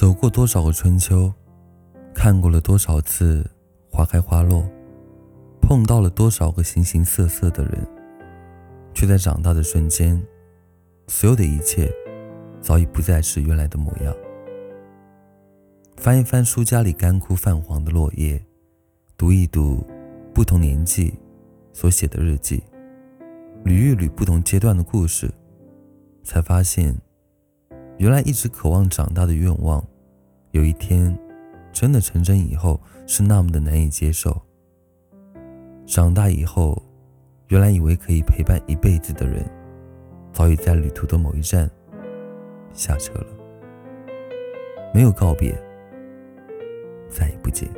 走过多少个春秋，看过了多少次花开花落，碰到了多少个形形色色的人，却在长大的瞬间，所有的一切早已不再是原来的模样。翻一翻书架里干枯泛黄的落叶，读一读不同年纪所写的日记，捋一捋不同阶段的故事，才发现。原来一直渴望长大的愿望，有一天真的成真以后是那么的难以接受。长大以后，原来以为可以陪伴一辈子的人，早已在旅途的某一站下车了，没有告别，再也不见。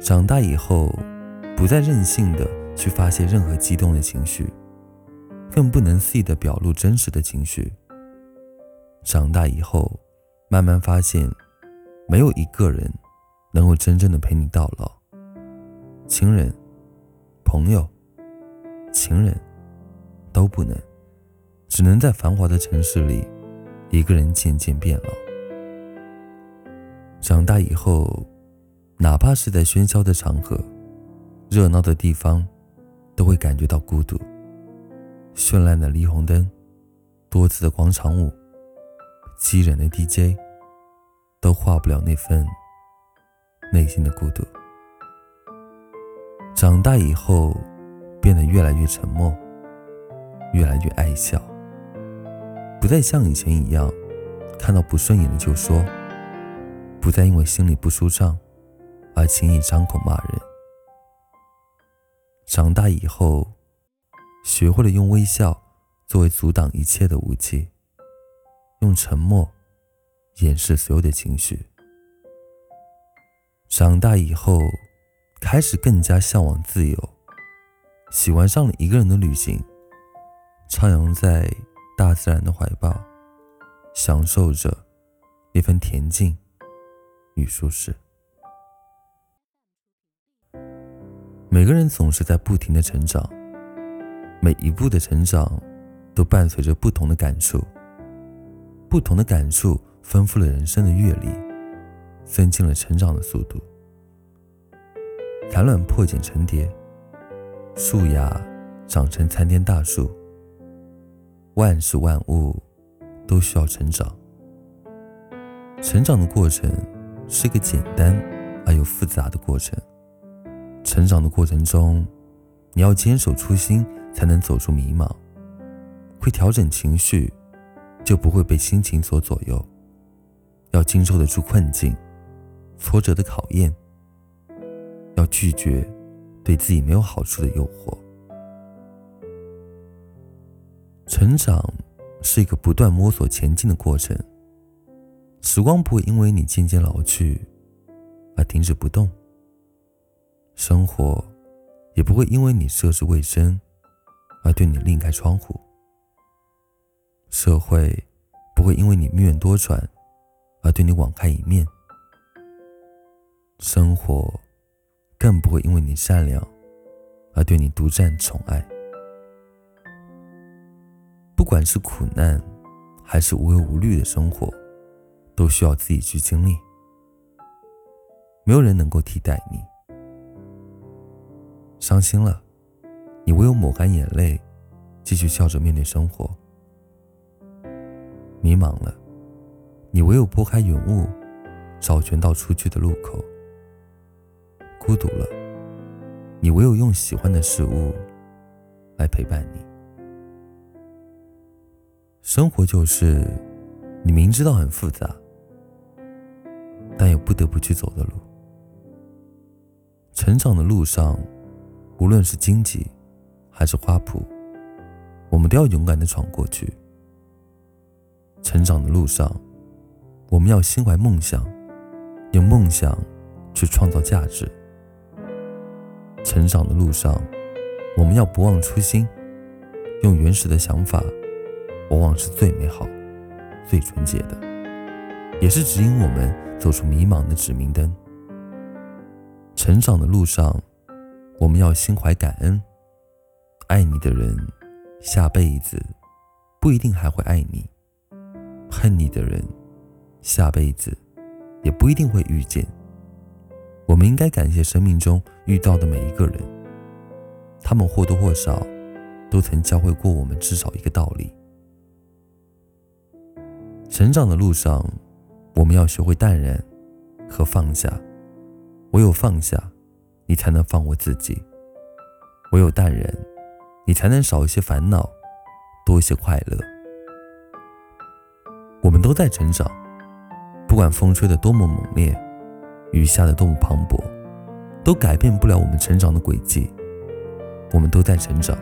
长大以后，不再任性的去发泄任何激动的情绪，更不能肆意的表露真实的情绪。长大以后，慢慢发现，没有一个人能够真正的陪你到老。亲人、朋友、情人，都不能，只能在繁华的城市里，一个人渐渐变老。长大以后，哪怕是在喧嚣的场合、热闹的地方，都会感觉到孤独。绚烂的霓虹灯，多姿的广场舞。激人的 DJ 都化不了那份内心的孤独。长大以后，变得越来越沉默，越来越爱笑，不再像以前一样看到不顺眼的就说，不再因为心里不舒畅而轻易张口骂人。长大以后，学会了用微笑作为阻挡一切的武器。用沉默掩饰所有的情绪。长大以后，开始更加向往自由，喜欢上了一个人的旅行，徜徉在大自然的怀抱，享受着那份恬静与舒适。每个人总是在不停的成长，每一步的成长都伴随着不同的感触。不同的感触丰富了人生的阅历，增进了成长的速度。蚕卵破茧成蝶，树芽长成参天大树。万事万物都需要成长。成长的过程是个简单而又复杂的过程。成长的过程中，你要坚守初心，才能走出迷茫，会调整情绪。就不会被心情所左右。要经受得住困境、挫折的考验。要拒绝对自己没有好处的诱惑。成长是一个不断摸索前进的过程。时光不会因为你渐渐老去而停止不动。生活也不会因为你涉世未深而对你另开窗户。社会不会因为你命运多舛而对你网开一面，生活更不会因为你善良而对你独占宠爱。不管是苦难还是无忧无虑的生活，都需要自己去经历，没有人能够替代你。伤心了，你唯有抹干眼泪，继续笑着面对生活。迷茫了，你唯有拨开云雾，找寻到出去的路口。孤独了，你唯有用喜欢的事物来陪伴你。生活就是你明知道很复杂，但又不得不去走的路。成长的路上，无论是荆棘还是花圃，我们都要勇敢的闯过去。成长的路上，我们要心怀梦想，用梦想去创造价值。成长的路上，我们要不忘初心，用原始的想法，往往是最美好、最纯洁的，也是指引我们走出迷茫的指明灯。成长的路上，我们要心怀感恩，爱你的人，下辈子不一定还会爱你。恨你的人，下辈子也不一定会遇见。我们应该感谢生命中遇到的每一个人，他们或多或少都曾教会过我们至少一个道理。成长的路上，我们要学会淡然和放下。唯有放下，你才能放过自己；唯有淡然，你才能少一些烦恼，多一些快乐。我们都在成长，不管风吹得多么猛烈。雨下的多么磅礴，都改变不了我们成长的轨迹。我们都在成长，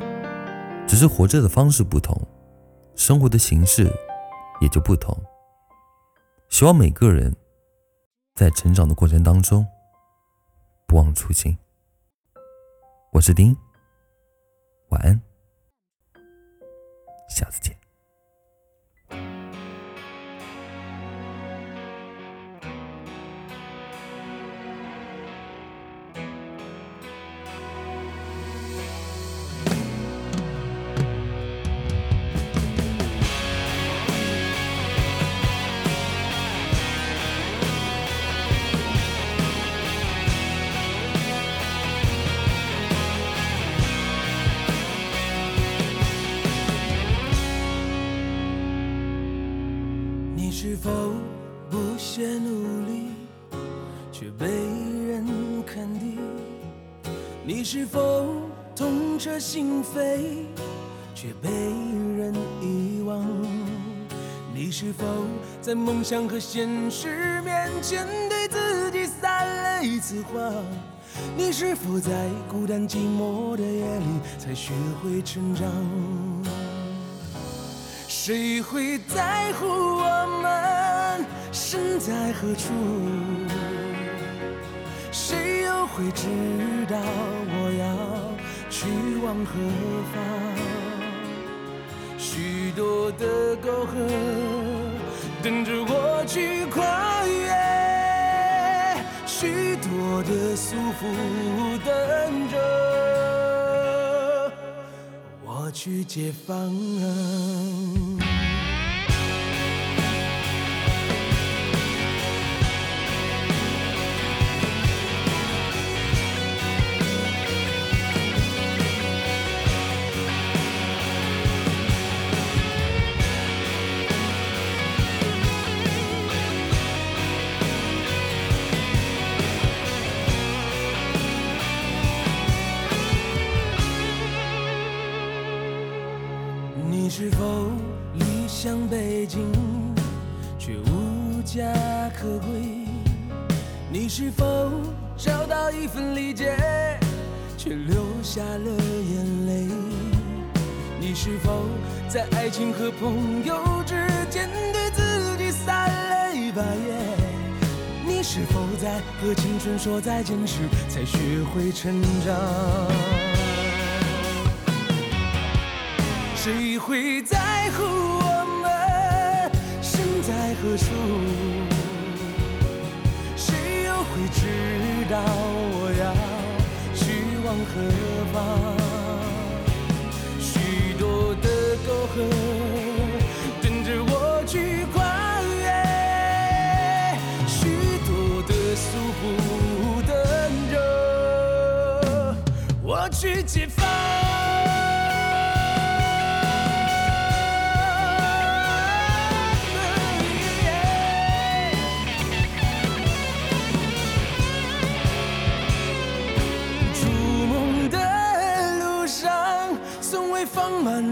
只是活着的方式不同，生活的形式也就不同。希望每个人在成长的过程当中不忘初心。我是丁，晚安，下次见。否不懈努力，却被人看低？你是否痛彻心扉，却被人遗忘？你是否在梦想和现实面前对自己撒了一次谎？你是否在孤单寂寞的夜里才学会成长？谁会在乎我们身在何处？谁又会知道我要去往何方？许多的沟壑等着我去跨越，许多的束缚等着我去解放。理想背景却无家可归？你是否找到一份理解却流下了眼泪？你是否在爱情和朋友之间对自己撒了一把盐？你是否在和青春说再见时才学会成长？谁会在乎我们身在何处？谁又会知道我要去往何方？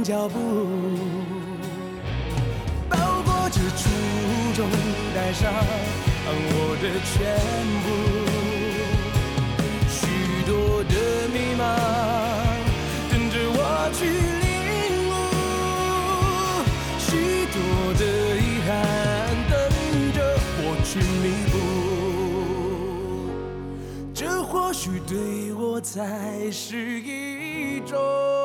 脚步，包裹着初衷，带上我的全部。许多的迷茫等着我去领悟，许多的遗憾等着我去弥补。这或许对我才是一种。